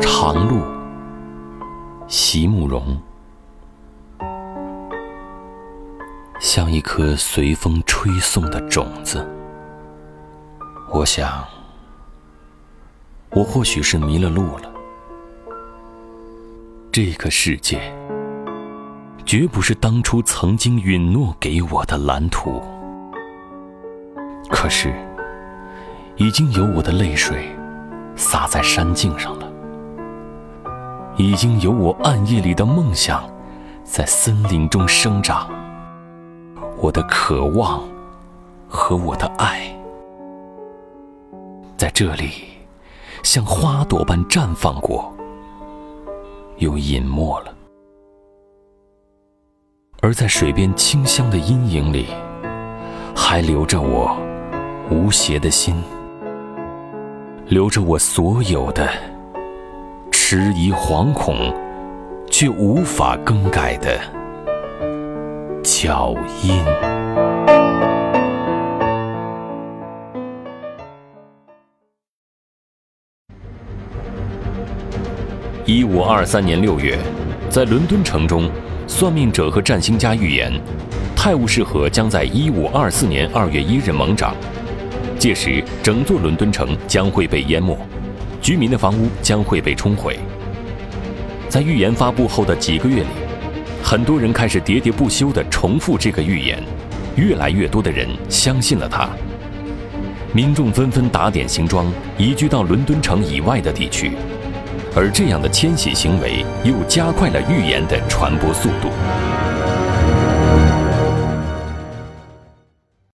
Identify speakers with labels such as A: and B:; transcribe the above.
A: 长路，席慕容，像一颗随风吹送的种子。我想，我或许是迷了路了。这个世界，绝不是当初曾经允诺给我的蓝图。可是，已经有我的泪水洒在山径上了，已经有我暗夜里的梦想在森林中生长。我的渴望和我的爱，在这里像花朵般绽放过，又隐没了。而在水边清香的阴影里，还留着我无邪的心，留着我所有的迟疑、惶恐，却无法更改的。脚印。一五二三年六月，在伦敦城中，算命者和占星家预言，泰晤士河将在一五二四年二月一日猛涨，届时整座伦敦城将会被淹没，居民的房屋将会被冲毁。在预言发布后的几个月里。很多人开始喋喋不休地重复这个预言，越来越多的人相信了它。民众纷纷打点行装，移居到伦敦城以外的地区，而这样的迁徙行为又加快了预言的传播速度。